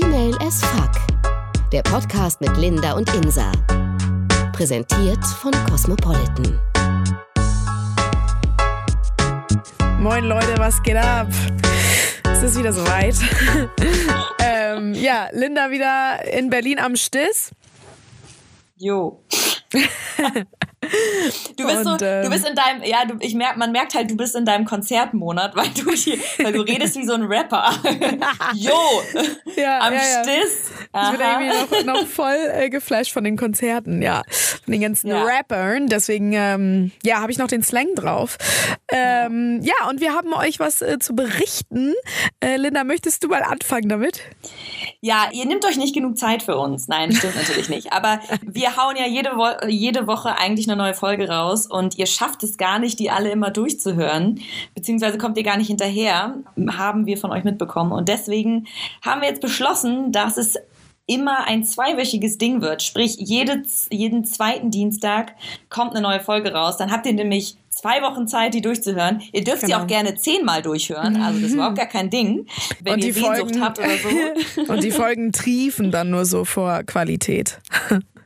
Female as Fuck. Der Podcast mit Linda und Insa. Präsentiert von Cosmopolitan. Moin Leute, was geht ab? Es ist wieder soweit. ähm, ja, Linda wieder in Berlin am Stiss. Jo. Du bist, und, so, ähm, du bist in deinem, ja, du, ich merk, man merkt halt, du bist in deinem Konzertmonat, weil du hier, weil du redest wie so ein Rapper. Jo, ja, am ja, Stiss. Ja. Ich bin irgendwie noch, noch voll äh, geflasht von den Konzerten, ja, von den ganzen ja. Rappern. Deswegen, ähm, ja, habe ich noch den Slang drauf. Ähm, ja, und wir haben euch was äh, zu berichten. Äh, Linda, möchtest du mal anfangen damit? Ja, ihr nehmt euch nicht genug Zeit für uns. Nein, stimmt natürlich nicht. Aber wir hauen ja jede, Wo jede Woche eigentlich eine neue Folge raus und ihr schafft es gar nicht, die alle immer durchzuhören, beziehungsweise kommt ihr gar nicht hinterher, haben wir von euch mitbekommen. Und deswegen haben wir jetzt beschlossen, dass es immer ein zweiwöchiges Ding wird. Sprich, jede, jeden zweiten Dienstag kommt eine neue Folge raus. Dann habt ihr nämlich zwei Wochen Zeit, die durchzuhören. Ihr dürft genau. sie auch gerne zehnmal durchhören. Also das ist überhaupt gar kein Ding, wenn und ihr Sehnsucht Folgen, habt oder so. und die Folgen triefen dann nur so vor Qualität.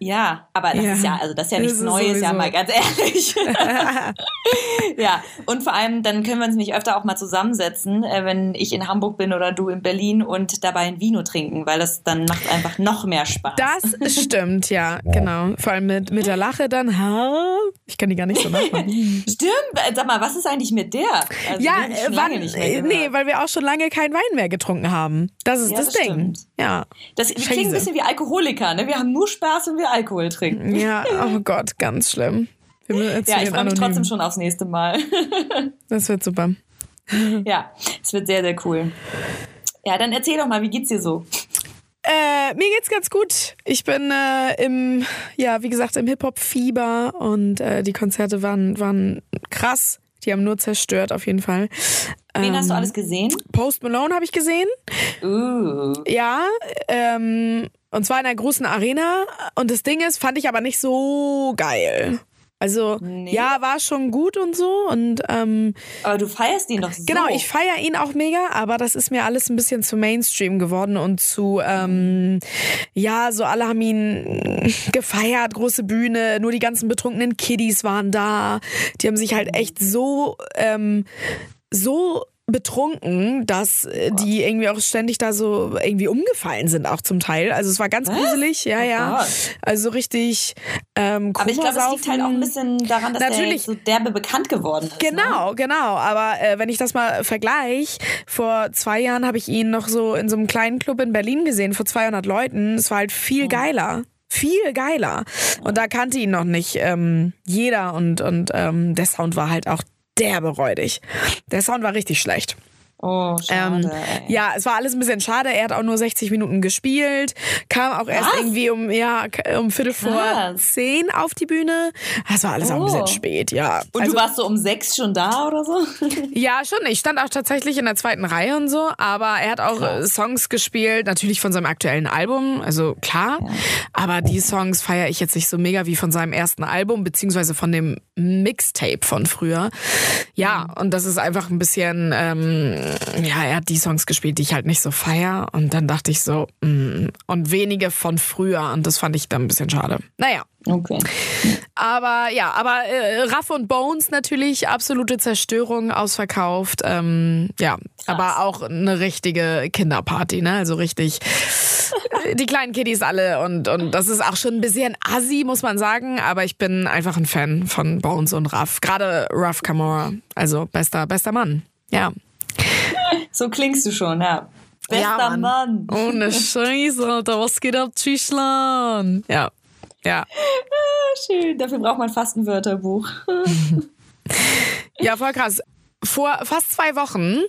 Ja, aber das ja. ist ja, also das ist ja nichts Neues, sowieso. ja mal ganz ehrlich. ja, und vor allem, dann können wir uns nämlich öfter auch mal zusammensetzen, äh, wenn ich in Hamburg bin oder du in Berlin und dabei ein Vino trinken, weil das dann macht einfach noch mehr Spaß. Das stimmt, ja, genau. Vor allem mit, mit der Lache dann, ha, ich kann die gar nicht so nachmachen. stimmt, sag mal, was ist eigentlich mit der? Also, ja, wann, nee, weil wir auch schon lange keinen Wein mehr getrunken haben. Das ist ja, das, das, Ding. Stimmt. Ja. Das, wir klingen ein bisschen wie Alkoholiker, ne? Wir haben nur Spaß, wenn wir Alkohol trinken. Ja, oh Gott, ganz schlimm. ja, ich freue mich trotzdem schon aufs nächste Mal. das wird super. Ja, es wird sehr, sehr cool. Ja, dann erzähl doch mal, wie geht's dir so? Äh, mir geht's ganz gut. Ich bin äh, im, ja, wie gesagt, im Hip-Hop-Fieber und äh, die Konzerte waren, waren krass. Die haben nur zerstört, auf jeden Fall. Wen ähm, hast du ähm, alles gesehen? Post Malone habe ich gesehen. Uh. Ja, ähm, und zwar in einer großen Arena. Und das Ding ist, fand ich aber nicht so geil. Also nee. ja, war schon gut und so und ähm, aber du feierst ihn doch so. Genau, ich feiere ihn auch mega, aber das ist mir alles ein bisschen zu Mainstream geworden und zu ähm, ja, so alle haben ihn gefeiert, große Bühne, nur die ganzen betrunkenen Kiddies waren da, die haben sich halt echt so ähm, so betrunken, dass äh, die irgendwie auch ständig da so irgendwie umgefallen sind, auch zum Teil. Also es war ganz Was? gruselig, ja, oh ja. Also richtig. Ähm, aber ich glaube, es liegt halt auch ein bisschen daran, dass Natürlich. der so derbe bekannt geworden ist. Ne? Genau, ne? genau. Aber äh, wenn ich das mal vergleiche, vor zwei Jahren habe ich ihn noch so in so einem kleinen Club in Berlin gesehen, vor 200 Leuten. Es war halt viel mhm. geiler viel geiler. Und da kannte ihn noch nicht ähm, jeder und, und ähm, der Sound war halt auch derbe räudig. Der Sound war richtig schlecht. Oh, schade. Ähm, ja, es war alles ein bisschen schade. Er hat auch nur 60 Minuten gespielt, kam auch erst Was? irgendwie um ja um Viertel vor Was? zehn auf die Bühne. Das war alles oh. auch ein bisschen oh. spät, ja. Und also, du warst so um sechs schon da oder so? ja, schon. Ich stand auch tatsächlich in der zweiten Reihe und so, aber er hat auch Krass. Songs gespielt, natürlich von seinem aktuellen Album, also klar. Ja. Aber die Songs feiere ich jetzt nicht so mega wie von seinem ersten Album, beziehungsweise von dem Mixtape von früher. Ja, mhm. und das ist einfach ein bisschen ähm, ja, er hat die Songs gespielt, die ich halt nicht so feier. Und dann dachte ich so, mm, und wenige von früher. Und das fand ich dann ein bisschen schade. Naja. Okay. Aber ja, aber äh, Raff und Bones natürlich absolute Zerstörung, ausverkauft. Ähm, ja, Krass. aber auch eine richtige Kinderparty, ne? Also richtig die kleinen Kiddies alle und, und das ist auch schon ein bisschen assi, muss man sagen. Aber ich bin einfach ein Fan von Bones und Raff. Gerade Raff Kamora, also bester, bester Mann. Ja. So klingst du schon, ja. Bester ja, Mann. Mann. Ohne Scheiße, Alter. Was geht ab, Tschüssland? Ja. Ja. Ah, schön. Dafür braucht man fast ein Wörterbuch. ja, voll krass. Vor fast zwei Wochen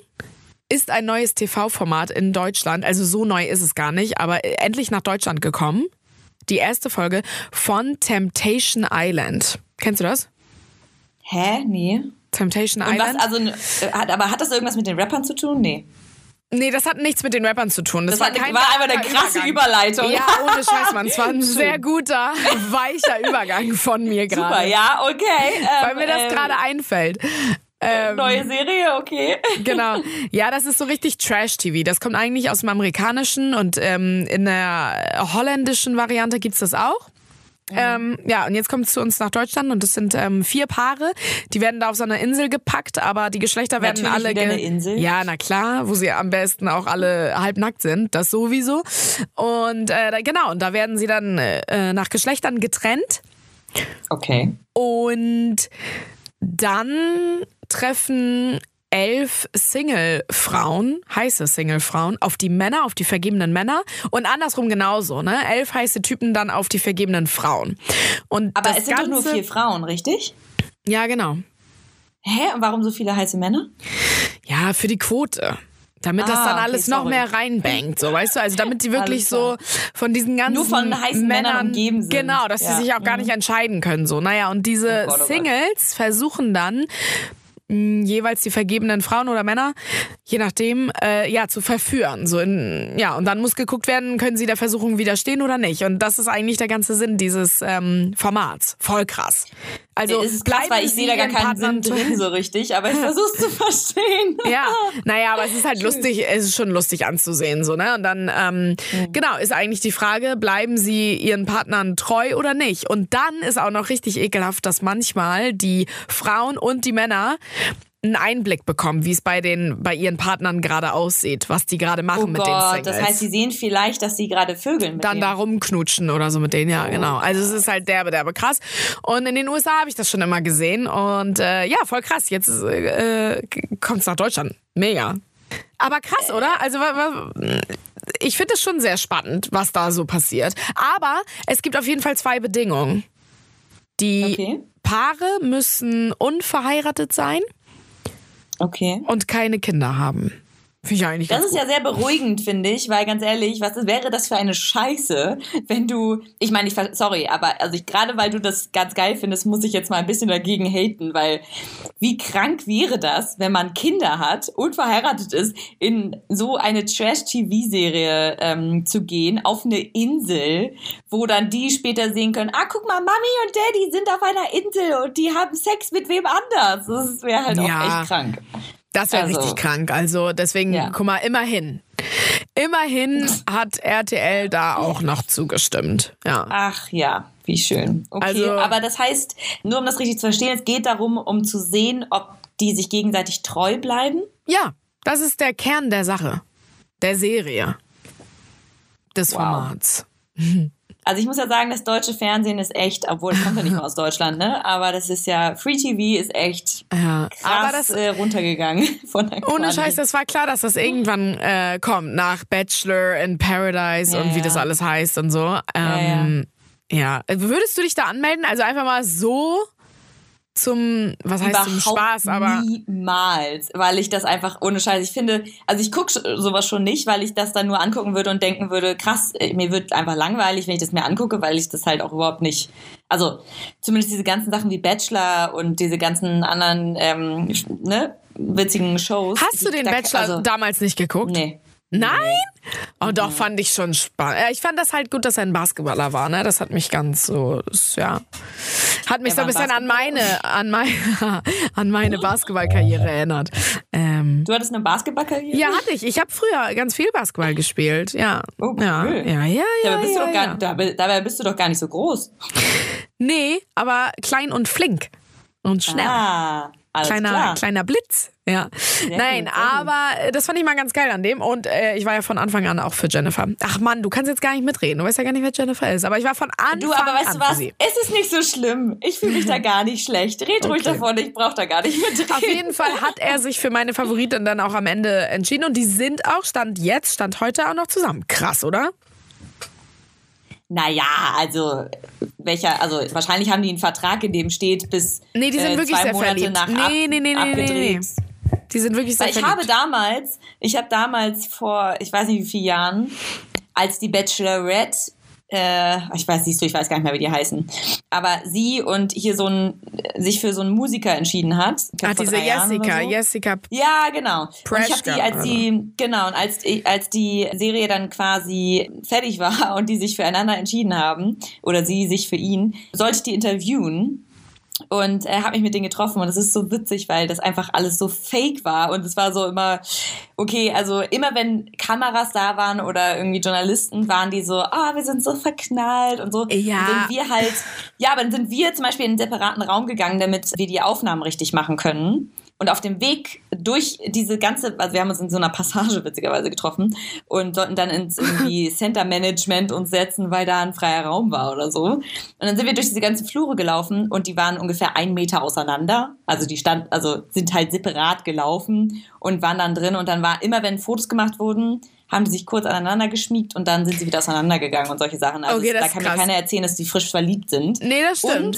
ist ein neues TV-Format in Deutschland, also so neu ist es gar nicht, aber endlich nach Deutschland gekommen. Die erste Folge von Temptation Island. Kennst du das? Hä? Nee. Temptation Und Island. Was, also, äh, hat, aber hat das irgendwas mit den Rappern zu tun? Nee. Nee, das hat nichts mit den Rappern zu tun. Das, das war, kein war einfach eine krasse Überleitung. Ja, ohne Scheiß, Mann. Es war ein sehr guter, weicher Übergang von mir gerade. Super, ja, okay. Weil mir das ähm, gerade einfällt. Ähm, Neue Serie, okay. Genau. Ja, das ist so richtig Trash-TV. Das kommt eigentlich aus dem Amerikanischen und ähm, in der holländischen Variante gibt's das auch. Ähm, ja, und jetzt kommt es zu uns nach Deutschland und es sind ähm, vier Paare. Die werden da auf so einer Insel gepackt, aber die Geschlechter werden Natürlich alle. Wieder eine Insel. Ja, na klar, wo sie am besten auch alle halbnackt sind. Das sowieso. Und äh, genau, und da werden sie dann äh, nach Geschlechtern getrennt. Okay. Und dann treffen elf Single-Frauen, heiße Single-Frauen, auf die Männer, auf die vergebenen Männer und andersrum genauso, ne? Elf heiße Typen dann auf die vergebenen Frauen. Und Aber es sind Ganze, doch nur vier Frauen, richtig? Ja, genau. Hä? Und warum so viele heiße Männer? Ja, für die Quote. Damit ah, das dann alles okay, noch mehr reinbankt, so weißt du, also damit die wirklich so von diesen ganzen Nur von heißen Männern, Männern umgeben sind. Genau, dass ja. sie sich auch gar mhm. nicht entscheiden können, so. Naja, und diese oh Gott, oh Singles versuchen dann jeweils die vergebenen Frauen oder Männer, je nachdem, äh, ja, zu verführen. So in, ja, und dann muss geguckt werden, können sie der Versuchung widerstehen oder nicht. Und das ist eigentlich der ganze Sinn dieses ähm, Formats. Voll krass. Also es ist krass, weil ich sehe da gar keinen Partnern Sinn drin so richtig, aber ich versuche zu verstehen. ja, naja, aber es ist halt lustig, es ist schon lustig anzusehen, so, ne? Und dann, ähm, mhm. genau, ist eigentlich die Frage, bleiben sie ihren Partnern treu oder nicht? Und dann ist auch noch richtig ekelhaft, dass manchmal die Frauen und die Männer einen Einblick bekommen, wie es bei den bei ihren Partnern gerade aussieht, was die gerade machen oh mit Gott, den Singles. Das heißt, sie sehen vielleicht, dass sie gerade vögeln mit Dann da rumknutschen oder so mit denen, ja, oh. genau. Also es ist halt derbe, derbe krass. Und in den USA habe ich das schon immer gesehen und äh, ja, voll krass. Jetzt äh, kommt es nach Deutschland. Mega. Aber krass, oder? Also ich finde es schon sehr spannend, was da so passiert. Aber es gibt auf jeden Fall zwei Bedingungen. Die okay. Paare müssen unverheiratet sein. Okay. Und keine Kinder haben. Finde ich eigentlich Das ist gut. ja sehr beruhigend, finde ich, weil ganz ehrlich, was wäre das für eine Scheiße, wenn du, ich meine, ich, sorry, aber also ich, gerade weil du das ganz geil findest, muss ich jetzt mal ein bisschen dagegen haten, weil wie krank wäre das, wenn man Kinder hat und verheiratet ist, in so eine Trash-TV-Serie ähm, zu gehen, auf eine Insel, wo dann die später sehen können, ah, guck mal, Mami und Daddy sind auf einer Insel und die haben Sex mit wem anders. Das wäre halt ja. auch echt krank. Das wäre also, richtig krank. Also deswegen, ja. guck mal, immerhin. Immerhin hat RTL da auch noch zugestimmt. Ja. Ach ja, wie schön. Okay, also, aber das heißt, nur um das richtig zu verstehen, es geht darum, um zu sehen, ob die sich gegenseitig treu bleiben? Ja, das ist der Kern der Sache. Der Serie. Des wow. Formats. Also ich muss ja sagen, das deutsche Fernsehen ist echt, obwohl es kommt ja nicht mehr aus Deutschland, ne? Aber das ist ja, Free TV ist echt ja, krass das, äh, runtergegangen von der Ohne Scheiß, das war klar, dass das irgendwann äh, kommt, nach Bachelor in Paradise ja, und wie das alles heißt und so. Ähm, ja, ja. Würdest du dich da anmelden? Also einfach mal so zum, was heißt zum Spaß, aber. Niemals, weil ich das einfach ohne Scheiß, ich finde, also ich gucke sowas schon nicht, weil ich das dann nur angucken würde und denken würde, krass, äh, mir wird einfach langweilig, wenn ich das mir angucke, weil ich das halt auch überhaupt nicht, also zumindest diese ganzen Sachen wie Bachelor und diese ganzen anderen, ähm, ne, witzigen Shows. Hast du den Bachelor also, damals nicht geguckt? Nee. Nein? Oh, doch, fand ich schon spannend. Ich fand das halt gut, dass er ein Basketballer war, ne? Das hat mich ganz so, ja. Hat mich so ein bisschen an meine, an meine, an meine Basketballkarriere erinnert. Ähm, du hattest eine Basketballkarriere? Ja, hatte ich. Ich habe früher ganz viel Basketball gespielt, ja. Oh, cool. Ja, ja, ja. ja, dabei, bist ja, du ja. Gar, dabei bist du doch gar nicht so groß. Nee, aber klein und flink. Und schnell. Ah. Kleiner, klar. kleiner Blitz. Ja. Sehr Nein, gut, aber gut. das fand ich mal ganz geil an dem. Und äh, ich war ja von Anfang an auch für Jennifer. Ach Mann, du kannst jetzt gar nicht mitreden. Du weißt ja gar nicht, wer Jennifer ist. Aber ich war von Anfang an. Du, aber weißt du was? Es ist nicht so schlimm. Ich fühle mich da gar nicht schlecht. Red okay. ruhig davon, ich brauche da gar nicht mitreden. Auf jeden Fall hat er sich für meine Favoritin dann auch am Ende entschieden. Und die sind auch, Stand jetzt, Stand heute auch noch zusammen. Krass, oder? Naja, also welcher, also wahrscheinlich haben die einen Vertrag, in dem steht bis nee, die sind äh, wirklich zwei sehr Monate verliebt. nach nee, ab, nee, nee, nee. Nee, nee. Die sind wirklich sehr Weil ich verliebt. habe damals, ich habe damals vor, ich weiß nicht wie vielen Jahren, als die Bachelorette äh, ich weiß nicht so, ich weiß gar nicht mehr, wie die heißen. Aber sie und hier so ein, sich für so einen Musiker entschieden hat. Ach, diese Jessica, so. Jessica. Ja, genau. und ich habe die, als die, genau, und als, als die Serie dann quasi fertig war und die sich füreinander entschieden haben, oder sie sich für ihn, sollte ich die interviewen. Und äh, habe mich mit denen getroffen und es ist so witzig, weil das einfach alles so fake war und es war so immer okay, also immer wenn Kameras da waren oder irgendwie Journalisten waren die so, ah, wir sind so verknallt und so, ja. Dann sind wir halt, ja, aber dann sind wir zum Beispiel in einen separaten Raum gegangen, damit wir die Aufnahmen richtig machen können. Und auf dem Weg durch diese ganze, also wir haben uns in so einer Passage witzigerweise getroffen und sollten dann ins irgendwie Center Management uns setzen, weil da ein freier Raum war oder so. Und dann sind wir durch diese ganzen Flure gelaufen und die waren ungefähr einen Meter auseinander. Also die stand, also sind halt separat gelaufen und waren dann drin und dann war immer, wenn Fotos gemacht wurden, haben die sich kurz aneinander geschmiegt und dann sind sie wieder auseinandergegangen und solche Sachen. Also Okay, das da kann krass. mir keiner erzählen, dass die frisch verliebt sind. Nee, das stimmt. Und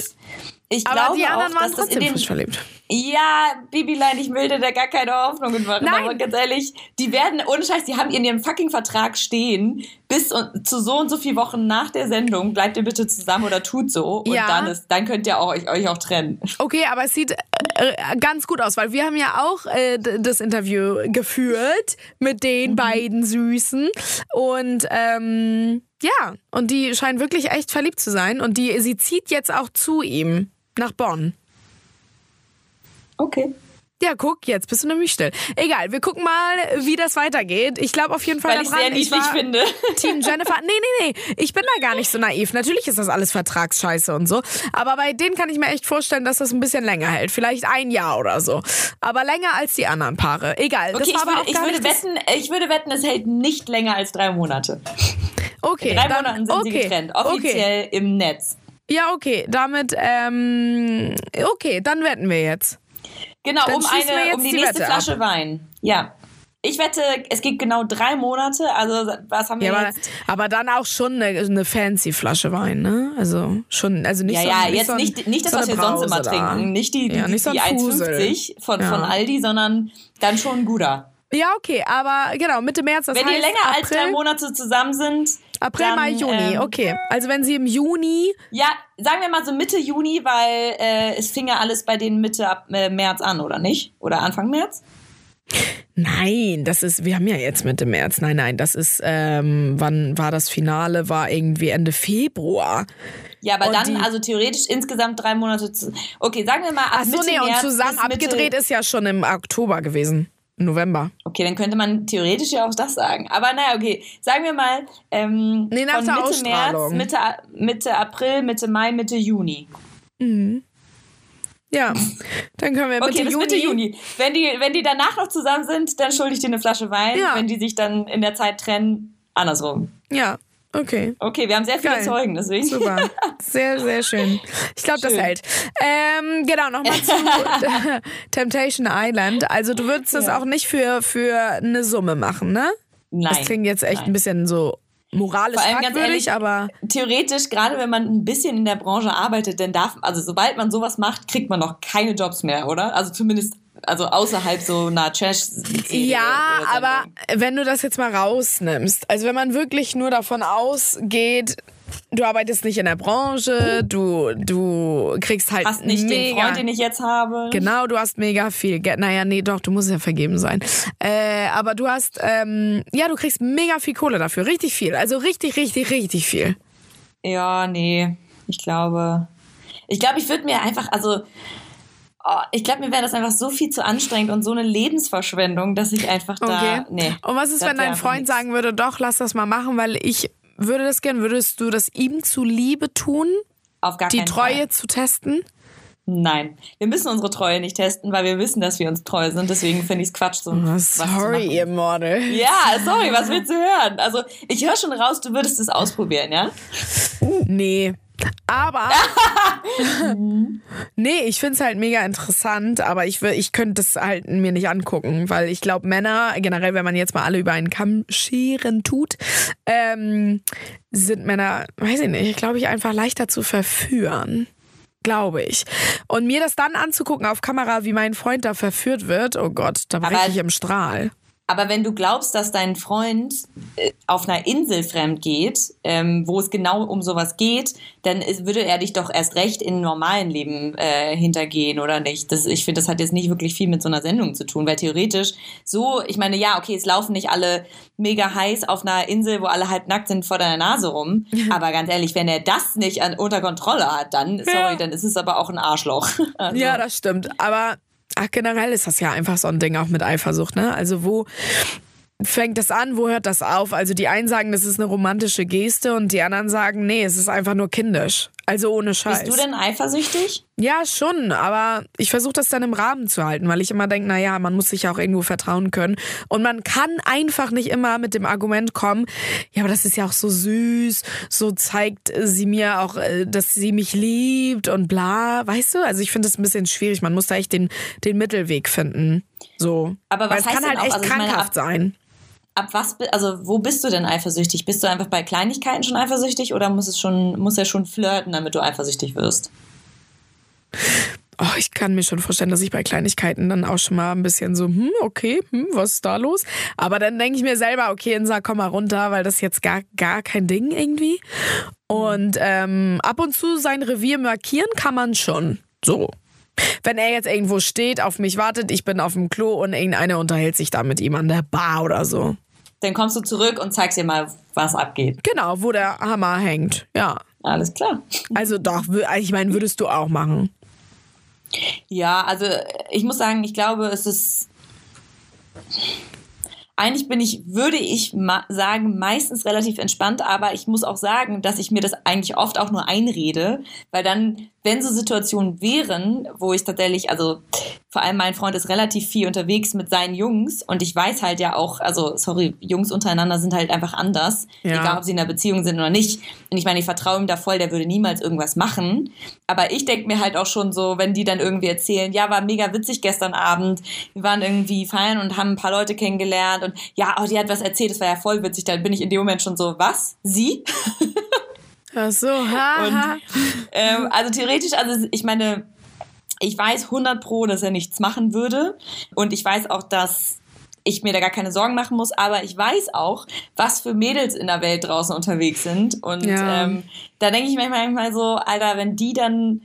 ich aber glaube die anderen auch, waren dass das in trotzdem den, frisch verliebt. ja, Bibilein, ich will dir da gar keine Hoffnungen machen. Nein. Aber ganz ehrlich, die werden, ohne Scheiß, die haben in ihrem fucking Vertrag stehen, bis und, zu so und so viele Wochen nach der Sendung bleibt ihr bitte zusammen oder tut so. Und Ja. dann, ist, dann könnt ihr auch, euch, euch auch trennen. Okay, aber es sieht äh, ganz gut aus, weil wir haben ja auch äh, das Interview geführt mit den beiden Süßen und ähm, ja, und die scheinen wirklich echt verliebt zu sein und die sie zieht jetzt auch zu ihm nach Bonn. Okay. Ja, guck, jetzt bist du nämlich still. Egal, wir gucken mal, wie das weitergeht. Ich glaube auf jeden Fall Weil ich daran. sehr niedlich war finde. Team Jennifer. Nee, nee, nee. Ich bin da gar nicht so naiv. Natürlich ist das alles Vertragsscheiße und so. Aber bei denen kann ich mir echt vorstellen, dass das ein bisschen länger hält. Vielleicht ein Jahr oder so. Aber länger als die anderen Paare. Egal. Okay, das war ich aber würde, auch ich, würde wetten, ich würde wetten, es hält nicht länger als drei Monate. Okay, In drei dann, Monaten sind okay, sie getrennt. Okay. Offiziell im Netz. Ja, okay. Damit, ähm, okay, dann wetten wir jetzt. Genau, Dann um eine, um die, die nächste Wette Flasche Wein. Ja. Ich wette, es geht genau drei Monate. Also, was haben wir Ja, aber, jetzt? aber dann auch schon eine, eine fancy Flasche Wein, ne? Also schon, also nicht Ja, so, ja, nicht jetzt so ein, nicht, nicht das, so was wir sonst immer da. trinken. Nicht die, die, Ja, nicht so die ein 1,50 Fusel. von, Ja. von Aldi, sondern dann schon ein guter. Ja, okay, aber genau, Mitte März, das Wenn heißt die länger als April, drei Monate zusammen sind. April, dann, Mai, Juni, ähm, okay. Also wenn sie im Juni, Ja, sagen wir mal so Mitte Juni, weil äh, es fing ja alles bei denen Mitte ab, äh, März an, oder nicht? Oder Anfang März? nein, das ist, wir haben ja jetzt Mitte März, nein, nein, das ist, ähm, wann war das Finale, war irgendwie Ende Februar. Ja, aber Und dann, also theoretisch insgesamt drei Monate zu. Okay, sagen wir mal Ach so, nee, und zusammen bis Mitte, abgedreht ist ja schon im Oktober gewesen, November. Okay, dann könnte man theoretisch ja auch das sagen. Aber naja, okay. Sagen wir mal, ähm, Nee, nach von der Mitte. März, Mitte, Mitte April, Mitte Mai, Mitte Juni. Ja, dann können wir Okay, Mitte bis Juni. Mitte Juni. Wenn die, wenn die danach noch zusammen sind, dann schulde ich dir eine Flasche Wein. Ja. Wenn die sich dann in der Zeit trennen, andersrum. Ja, okay. Okay, wir haben sehr viele Geil. Zeugen, deswegen. Super. Sehr, sehr schön. Ich glaube, das hält. Ähm, genau, nochmal zu Temptation Island. Also du würdest das Ja. auch nicht für, für eine Summe machen, ne? Nein. Das klingt jetzt echt nein. ein bisschen so moralisch Vor allem ganz fragwürdig, ehrlich, aber Theoretisch, gerade wenn man ein bisschen in der Branche arbeitet, dann darf, also sobald man sowas macht, kriegt man noch keine Jobs mehr, oder? Also zumindest, also außerhalb so einer trash ja, aber wenn du das jetzt mal rausnimmst, also wenn man wirklich nur davon ausgeht, du arbeitest nicht in der Branche, du, du kriegst halt Hast nicht den mega, Freund, den ich jetzt habe. Genau, du hast mega viel Geld. Naja, nee, doch, du musst ja vergeben sein. Äh, aber du hast, ähm, ja, du kriegst mega viel Kohle dafür. Richtig viel. Also richtig, richtig, richtig viel. Ja, nee. Ich glaube. Ich glaube, ich würde mir einfach, also. Oh, ich glaube, mir wäre das einfach so viel zu anstrengend und so eine Lebensverschwendung, dass ich einfach da. Okay. Nee. Und was ist, wenn dein Freund sagen würde, doch, lass das mal machen, weil ich würde das gern, würdest du das ihm zuliebe tun, Auf gar die Treue Fall. zu testen? Nein. Wir müssen unsere Treue nicht testen, weil wir wissen, dass wir uns treu sind. Deswegen finde ich es Quatsch, so was zu Oh, Sorry, ihr Model. Ja, sorry, was willst du hören? Also, ich höre schon raus, du würdest es ausprobieren, ja? Nee. Aber. nee, ich finde es halt mega interessant, aber ich, will- ich könnte es halt mir nicht angucken, weil ich glaube, Männer, generell, wenn man jetzt mal alle über einen Kamm scheren tut, ähm, sind Männer, weiß ich nicht, glaube ich, einfach leichter zu verführen. Glaube ich. Und mir das dann anzugucken auf Kamera, wie mein Freund da verführt wird, oh Gott, da breche Aber- ich im Strahl. Aber wenn du glaubst, dass dein Freund äh, auf einer Insel fremd geht, ähm, wo es genau um sowas geht, dann würde er dich doch erst recht in normalen Leben äh, hintergehen, oder nicht? Das, ich finde, das hat jetzt nicht wirklich viel mit so einer Sendung zu tun, weil theoretisch so, ich meine, ja, okay, es laufen nicht alle mega heiß auf einer Insel, wo alle halb nackt sind vor deiner Nase rum. aber ganz ehrlich, wenn er das nicht an, unter Kontrolle hat, dann, sorry, ja. dann ist es aber auch ein Arschloch. Also. Ja, das stimmt. Aber ach, generell ist das ja einfach so ein Ding auch mit Eifersucht, ne? Also wo fängt das an, wo hört das auf? Also die einen sagen, das ist eine romantische Geste und die anderen sagen, nee, es ist einfach nur kindisch. Also ohne Scheiß. Bist du denn eifersüchtig? Ja, schon, aber ich versuche das dann im Rahmen zu halten, weil ich immer denke, naja, man muss sich ja auch irgendwo vertrauen können. Und man kann einfach nicht immer mit dem Argument kommen, ja, aber das ist ja auch so süß, so zeigt sie mir auch, äh, dass sie mich liebt und bla, weißt du? Also ich finde das ein bisschen schwierig, man muss da echt den, den Mittelweg finden. So. Aber was weil es kann halt auch, echt also krankhaft meine, sein ab was, also wo bist du denn eifersüchtig? Bist du einfach bei Kleinigkeiten schon eifersüchtig oder muss es schon, muss er schon flirten, damit du eifersüchtig wirst? Oh, ich kann mir schon vorstellen, dass ich bei Kleinigkeiten dann auch schon mal ein bisschen so, hm, okay, hm, was ist da los? Aber dann denke ich mir selber, okay, Insa, komm mal runter, weil das ist jetzt gar, gar kein Ding irgendwie. Und ähm, ab und zu sein Revier markieren kann man schon. So. Wenn er jetzt irgendwo steht, auf mich wartet, ich bin auf dem Klo und irgendeiner unterhält sich da mit ihm an der Bar oder so. Dann kommst du zurück und zeigst dir mal, was abgeht. Genau, wo der Hammer hängt. Ja. Alles klar. Also doch, ich meine, würdest du auch machen. Ja, also ich muss sagen, ich glaube, es ist eigentlich bin ich, würde ich sagen, meistens relativ entspannt, aber ich muss auch sagen, dass ich mir das eigentlich oft auch nur einrede, weil dann wenn so Situationen wären, wo ich tatsächlich, also vor allem mein Freund ist relativ viel unterwegs mit seinen Jungs und ich weiß halt ja auch, also sorry, Jungs untereinander sind halt einfach anders, ja. egal ob sie in einer Beziehung sind oder nicht. Und ich meine, ich vertraue ihm da voll, der würde niemals irgendwas machen. Aber ich denke mir halt auch schon so, wenn die dann irgendwie erzählen, ja, war mega witzig gestern Abend, wir waren irgendwie feiern und haben ein paar Leute kennengelernt und ja, oh, die hat was erzählt, das war ja voll witzig, dann bin ich in dem Moment schon so, was? Sie? Ach so, haha. ähm, also theoretisch, also ich meine, ich weiß 100 pro, dass er nichts machen würde. Und ich weiß auch, dass ich mir da gar keine Sorgen machen muss, aber ich weiß auch, was für Mädels in der Welt draußen unterwegs sind. Und ja. ähm, da denke ich manchmal so, Alter, wenn die dann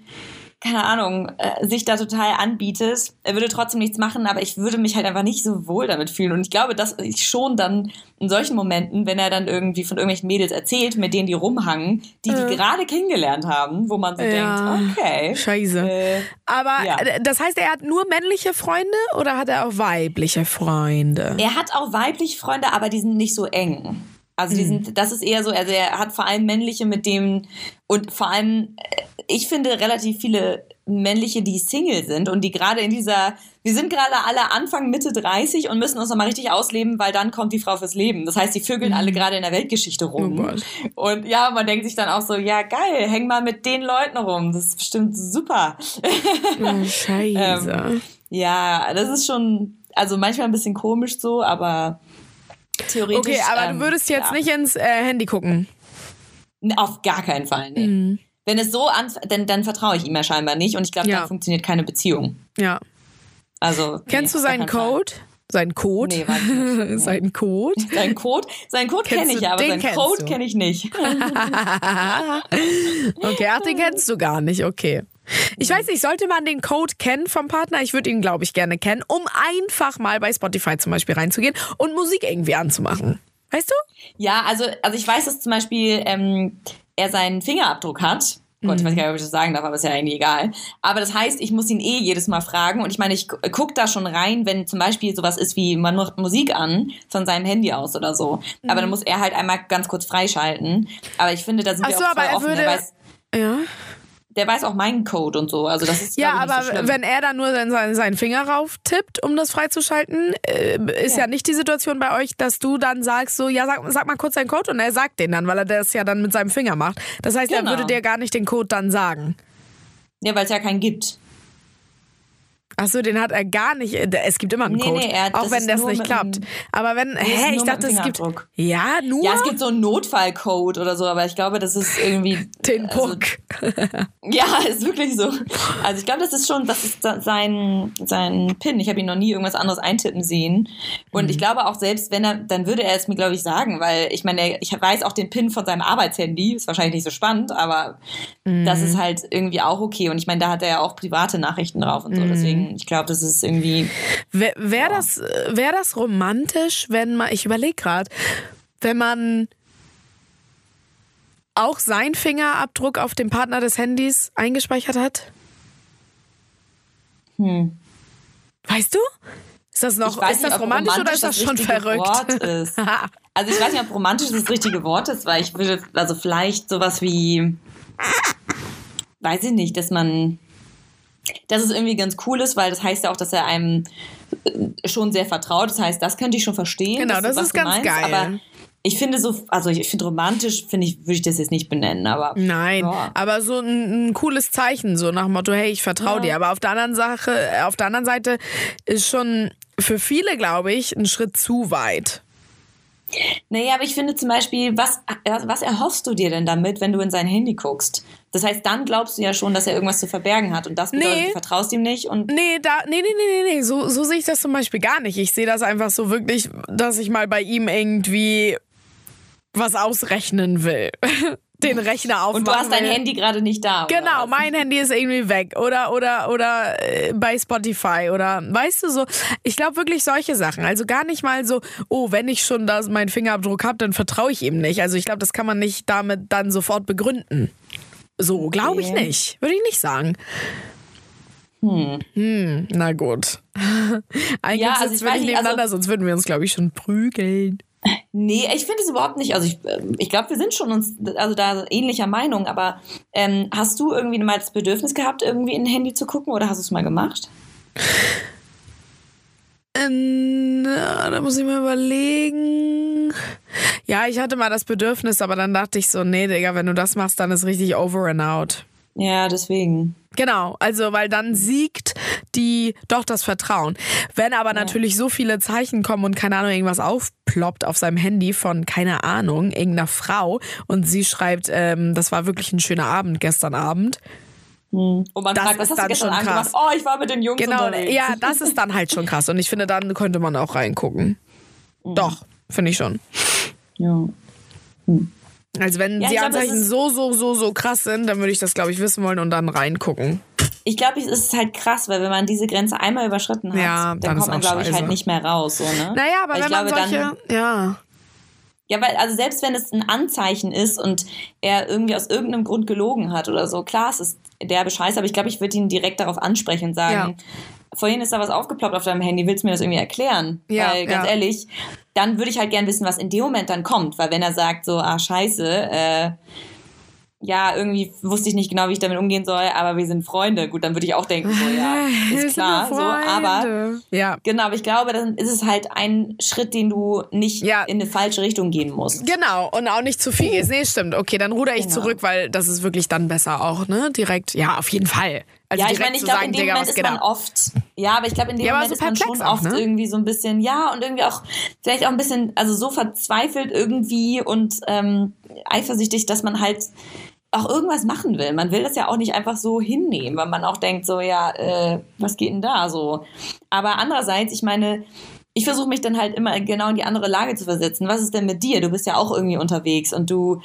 keine Ahnung, äh, sich da total anbietet. Er würde trotzdem nichts machen, aber ich würde mich halt einfach nicht so wohl damit fühlen. Und ich glaube, dass ich schon dann in solchen Momenten, wenn er dann irgendwie von irgendwelchen Mädels erzählt, mit denen die rumhangen, die die äh. gerade kennengelernt haben, wo man so ja. denkt, okay. Scheiße. Äh, aber ja. Äh, das heißt, er hat nur männliche Freunde oder hat er auch weibliche Freunde? Er hat auch weibliche Freunde, aber die sind nicht so eng. Also die mhm. sind, das ist eher so, also er hat vor allem männliche, mit dem und vor allem, äh, ich finde relativ viele männliche, die Single sind und die gerade in dieser, wir sind gerade alle Anfang, Mitte 30 und müssen uns nochmal richtig ausleben, weil dann kommt die Frau fürs Leben. Das heißt, die vögeln mhm. alle gerade in der Weltgeschichte rum. Oh und ja, man denkt sich dann auch so, ja geil, häng mal mit den Leuten rum. Das ist bestimmt super. Oh, scheiße. ähm, ja, das ist schon, also manchmal ein bisschen komisch so, aber Theoretisch. Okay, aber ähm, du würdest jetzt ja. nicht ins äh, Handy gucken. Auf gar keinen Fall, nee. Mhm. Wenn es so an, dann, dann vertraue ich ihm ja scheinbar nicht und ich glaube, ja. dann funktioniert keine Beziehung. Ja. Also. Kennst nee, du seinen Code? Fall. Sein Code? Nee, warte. sein Code? Sein Code? Sein Code kenne ich, aber seinen Code kenne ich nicht. okay, ach, den kennst du gar nicht, okay. Ich weiß nicht, sollte man den Code kennen vom Partner? Ich würde ihn, glaube ich, gerne kennen, um einfach mal bei Spotify zum Beispiel reinzugehen und Musik irgendwie anzumachen. Weißt du? Ja, also, also ich weiß, dass zum Beispiel ähm, er seinen Fingerabdruck hat. Gott, ich weiß gar nicht, ob ich das sagen darf, aber ist ja eigentlich egal. Aber das heißt, ich muss ihn eh jedes Mal fragen. Und ich meine, ich gucke da schon rein, wenn zum Beispiel sowas ist wie, man macht Musik an von seinem Handy aus oder so. Mhm. Aber dann muss er halt einmal ganz kurz freischalten. Aber ich finde, da sind Ach wir so, auch voll offen. Würde, weiß, ja der weiß auch meinen Code und so. Also das ist ja, aber so wenn er dann nur seinen, seinen Finger rauf tippt, um das freizuschalten, äh, ist ja. ja. nicht die Situation bei euch, dass du dann sagst so, ja sag, sag mal kurz deinen Code und er sagt den dann, weil er das ja dann mit seinem Finger macht. Das heißt, genau. er würde dir gar nicht den Code dann sagen. Ja, weil es ja keinen gibt. Achso, den hat er gar nicht. Es gibt immer einen Nee, Code. nee, er- auch das wenn das nicht klappt. Aber wenn, hä, ich dachte, es gibt. Ja, nur Ja, es gibt so einen Notfallcode oder so, aber ich glaube, das ist irgendwie. den also, Puck. Ja, ist wirklich so. Also ich glaube, das ist schon, das ist sein, sein Pin. Ich habe ihn noch nie irgendwas anderes eintippen sehen. Und Mhm. ich glaube auch selbst, wenn er, dann würde er es mir, glaube ich, sagen, weil ich meine, ich weiß auch den Pin von seinem Arbeitshandy. Ist wahrscheinlich nicht so spannend, aber das Mhm. ist halt irgendwie auch okay. Und ich meine, da hat er ja auch private Nachrichten drauf und so. Mhm. Ich glaube, das ist irgendwie. Wäre wär das, wär das romantisch, wenn man, ich überlege gerade, wenn man auch seinen Fingerabdruck auf dem Partner des Handys eingespeichert hat? Hm. Weißt du? Ist das noch ist nicht, das ob romantisch, oder ist das, schon richtige verrückt? Also ich weiß nicht, ob romantisch das richtige Wort ist, weil ich würde, also vielleicht sowas wie, weiß ich nicht, dass man, dass es irgendwie ganz cool ist, weil das heißt ja auch, dass er einem äh, schon sehr vertraut. Das heißt, das könnte ich schon verstehen. Genau, das ist ganz meinst, geil. Aber ich finde so, also ich finde romantisch, finde ich, würde ich das jetzt nicht benennen, aber. Nein, Ja. aber so ein, ein cooles Zeichen, so nach dem Motto, hey, ich vertraue Ja. dir. Aber auf der anderen Sache, äh, auf der anderen Seite ist schon für viele, glaube ich, ein Schritt zu weit. Naja, aber ich finde zum Beispiel, was, was erhoffst du dir denn damit, wenn du in sein Handy guckst? Das heißt, dann glaubst du ja schon, dass er irgendwas zu verbergen hat. Und das bedeutet, Nee. du vertraust ihm nicht und Nee, da, nee, nee, nee, nee, nee. So, so sehe ich das zum Beispiel gar nicht. Ich sehe das einfach so wirklich, dass ich mal bei ihm irgendwie was ausrechnen will. Den Rechner aufmachen Und du hast dein. Handy gerade nicht da. oder Genau, was? mein Handy ist irgendwie weg oder oder oder äh, bei Spotify oder weißt du so, ich glaube wirklich solche Sachen. Also gar nicht mal so, oh, wenn ich schon da meinen Fingerabdruck habe, dann vertraue ich ihm nicht. Also ich glaube, das kann man nicht damit dann sofort begründen. So, glaube ich nicht. Würde ich nicht sagen. Hm, na gut. Eigentlich Ja, also ich weiß nicht nebeneinander, also- sonst würden wir uns, glaube ich, schon prügeln. Nee, ich finde es überhaupt nicht. Also ich, ähm, ich glaube, wir sind schon uns also da ähnlicher Meinung. Aber ähm, hast du irgendwie mal das Bedürfnis gehabt, irgendwie in ein Handy zu gucken oder hast du es mal gemacht? Ähm, da muss ich mal überlegen. Ja, ich hatte mal das Bedürfnis, aber dann dachte ich so, nee, Digga, wenn du das machst, dann ist richtig over and out. Ja, deswegen. Genau, also weil dann siegt die doch das Vertrauen. Wenn aber natürlich so viele Zeichen kommen und keine Ahnung, irgendwas aufploppt auf seinem Handy von, keine Ahnung, irgendeiner Frau und sie schreibt, ähm, das war wirklich ein schöner Abend gestern Abend. Und man Das fragt, was ist hast du gestern schon Abend krass. gemacht? Oh, ich war mit den Jungs Genau, unterwegs. ja, das ist dann halt schon krass. Und ich finde, dann könnte man auch reingucken. Doch, finde ich schon. ja. Also wenn Ja, die Anzeichen ist- so, so, so, so krass sind, dann würde ich das, glaube ich, wissen wollen und dann reingucken. Ich glaube, es ist halt krass, weil wenn man diese Grenze einmal überschritten hat, Ja, dann dann kommt man, glaube ich, halt nicht mehr raus. So, ne? Naja, aber Weil ich wenn man glaube, solche, dann, ja. Ja, weil, also selbst wenn es ein Anzeichen ist und er irgendwie aus irgendeinem Grund gelogen hat oder so, klar, es ist derbe Scheiße, aber ich glaube, ich würde ihn direkt darauf ansprechen und sagen, vorhin ist da was aufgeploppt auf deinem Handy, willst du mir das irgendwie erklären? Ja, weil, ganz ja. ehrlich, dann würde ich halt gern wissen, was in dem Moment dann kommt, weil wenn er sagt so, ah, scheiße, äh, ja, irgendwie wusste ich nicht genau, wie ich damit umgehen soll, aber wir sind Freunde. Gut, dann würde ich auch denken, so, ja, ist klar, so, aber. Ja. Genau, aber ich glaube, dann ist es halt ein Schritt, den du nicht Ja. in eine falsche Richtung gehen musst. Genau, und auch nicht zu viel ist. Nee, stimmt. Okay, dann ruder ich Genau. zurück, weil das ist wirklich dann besser auch, ne? Direkt, ja, auf jeden Fall. Also ja, ich meine, ich glaube, in dem Digga, Moment ist man oft, ja, aber ich glaube, in dem Ja, Moment so ist man schon auch, oft ne? irgendwie so ein bisschen, ja, und irgendwie auch, vielleicht auch ein bisschen, also so verzweifelt irgendwie und ähm, eifersüchtig, dass man halt auch irgendwas machen will. Man will das ja auch nicht einfach so hinnehmen, weil man auch denkt, so, ja, äh, was geht denn da so? Aber andererseits, ich meine, ich versuche mich dann halt immer genau in die andere Lage zu versetzen. Was ist denn mit dir? Du bist ja auch irgendwie unterwegs und du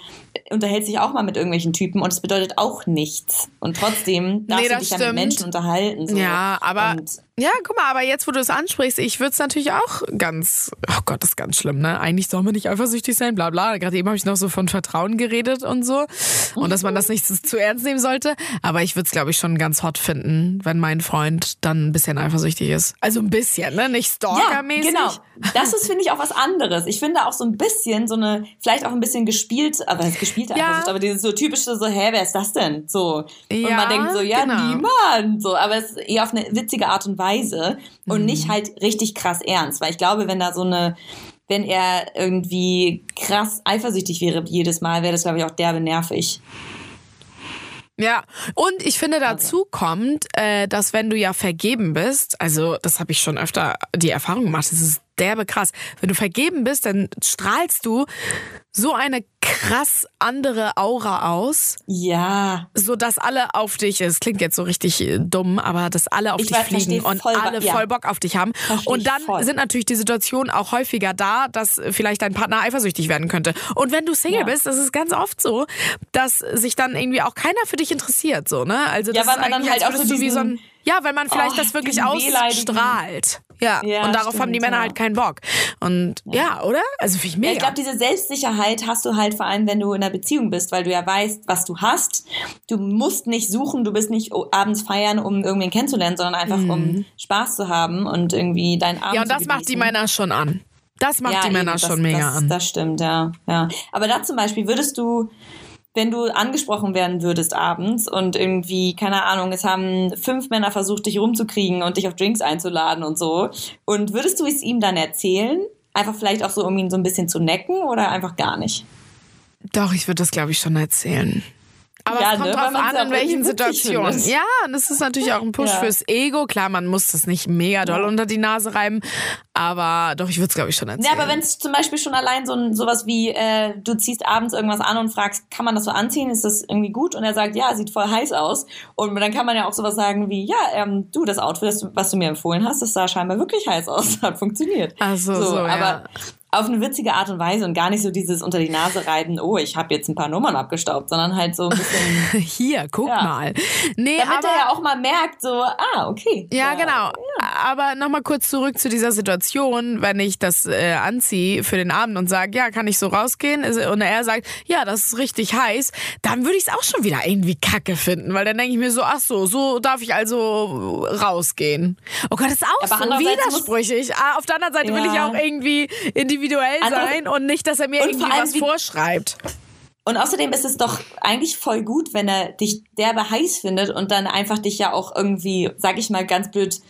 unterhältst dich auch mal mit irgendwelchen Typen und es bedeutet auch nichts. Und trotzdem darfst Nee, du dich ja mit stimmt. Menschen unterhalten. So. Ja, aber Und ja, guck mal, aber jetzt, wo du es ansprichst, ich würde es natürlich auch ganz, oh Gott, das ist ganz schlimm, ne? Eigentlich soll man nicht eifersüchtig sein, bla bla. Gerade eben habe ich noch so von Vertrauen geredet und so. Und dass man das nicht zu, ernst nehmen sollte. Aber ich würde es, glaube ich, schon ganz hot finden, wenn mein Freund dann ein bisschen eifersüchtig ist. Also ein bisschen, ne? Nicht ja, stalkermäßig. genau. Das ist, finde ich, auch was anderes. Ich finde auch so ein bisschen, so eine, vielleicht auch ein bisschen gespielt, aber es gespielte Ja. Eifersucht, aber dieses so typische, so, hä, wer ist das denn? So. und Ja, man denkt so, ja, genau. niemand. So, aber es ist eher auf eine witzige Art und Weise und Mhm. nicht halt richtig krass ernst, weil ich glaube, wenn da so eine, wenn er irgendwie krass eifersüchtig wäre jedes Mal, wäre das, glaube ich, auch derbe nervig. Ja, und ich finde dazu kommt, äh, dass wenn du ja vergeben bist, also das habe ich schon öfter die Erfahrung gemacht, das ist derbe krass. Wenn du vergeben bist, dann strahlst du so eine krass andere Aura aus. Ja. So dass alle auf dich, es klingt jetzt so richtig äh, dumm, aber dass alle auf Ich dich weiß, fliegen und voll, alle ja. voll Bock auf dich haben. Versteh und dann voll. sind natürlich die Situationen auch häufiger da, dass vielleicht dein Partner eifersüchtig werden könnte. Und wenn du Single Ja. bist, ist es ganz oft so, dass sich dann irgendwie auch keiner für dich interessiert, so, ne? Also Ja, das weil ist man dann halt auch so du wie so ein, diesen- ja, weil man vielleicht Oh, das wirklich ausstrahlt. Ja, Ja, und darauf haben die stimmt, Männer ja. halt keinen Bock. Und ja, oder? Also finde ich Ja, mega. ich glaube, diese Selbstsicherheit hast du halt vor allem, wenn du in einer Beziehung bist, weil du ja weißt, was du hast. Du musst nicht suchen, du bist nicht abends feiern, um irgendwen kennenzulernen, sondern einfach um Spaß zu haben und irgendwie deinen Abend Mhm. ja, und das macht die. Männer schon an. Das macht die eben, Männer das, schon mega das, an. Das stimmt, ja, ja. Aber da zum Beispiel würdest du, wenn du angesprochen werden würdest abends und irgendwie, keine Ahnung, es haben fünf Männer versucht, dich rumzukriegen und dich auf Drinks einzuladen und so. Und würdest du es ihm dann erzählen? Einfach vielleicht auch so, um ihn so ein bisschen zu necken oder einfach gar nicht? Doch, ich würde das, glaube ich, schon erzählen. Aber Ja, es kommt ne, drauf an, ja in welchen Situationen. findet. Ja, und das ist natürlich auch ein Push Ja. fürs Ego. Klar, man muss das nicht mega doll unter die Nase reiben, aber doch, ich würde es, glaube ich, schon erzählen. Ja, aber wenn es zum Beispiel schon allein so ein, sowas wie, äh, du ziehst abends irgendwas an und fragst, kann man das so anziehen? Ist das irgendwie gut? Und er sagt, ja, sieht voll heiß aus. Und dann kann man ja auch sowas sagen wie, ja, ähm, du, das Outfit, was du mir empfohlen hast, das sah scheinbar wirklich heiß aus. Hat funktioniert. Ach so, so, ja. aber auf eine witzige Art und Weise und gar nicht so dieses unter die Nase reiben, oh, ich habe jetzt ein paar Nummern abgestaubt, sondern halt so ein bisschen, Hier, guck Ja. mal. Nee, damit aber er ja auch mal merkt, so, ah, okay. Ja, genau. Aber nochmal kurz zurück zu dieser Situation, wenn ich das äh, anziehe für den Abend und sage, ja, kann ich so rausgehen? Und er sagt, ja, das ist richtig heiß, dann würde ich es auch schon wieder irgendwie kacke finden, weil dann denke ich mir so, ach so, so darf ich also rausgehen. Oh Gott, das ist auch Aber so andererseits muss- widersprüchlich. Ah, auf der anderen Seite will ich Ja. auch irgendwie individuell Andererseits- sein und nicht, dass er mir irgendwie was vorschreibt. Und außerdem ist es doch eigentlich voll gut, wenn er dich derbe heiß findet und dann einfach dich ja auch irgendwie, sag ich mal ganz blöd,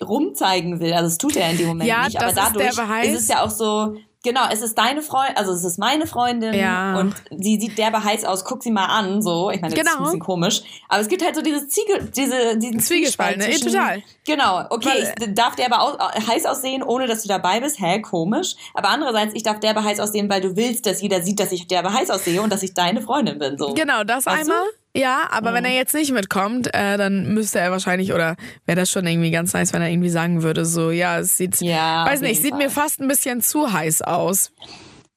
rumzeigen will. Also das tut er in dem Moment Ja, nicht. Aber das ist dadurch heiß. ist es ja auch so, genau, es ist deine Freundin, also es ist meine Freundin Ja. und sie sieht derbe heiß aus, guck sie mal an, so. Ich meine, das ist Genau. ein bisschen komisch. Aber es gibt halt so dieses Ziege, diese, diesen Zwiegespalt, ne? zwischen- Total. Genau, okay, Weil- ich darf derbe au heiß aussehen, ohne dass du dabei bist. Hä, komisch. Aber andererseits, ich darf derbe heiß aussehen, weil du willst, dass jeder sieht, dass ich derbe heiß aussehe und dass ich deine Freundin bin. So. Genau, das Weißt du? Ja, aber wenn er jetzt nicht mitkommt, äh, dann müsste er wahrscheinlich, oder wäre das schon irgendwie ganz nice, wenn er irgendwie sagen würde, so, ja, es sieht, Ja, weiß nicht, sieht Fall. mir fast ein bisschen zu heiß aus.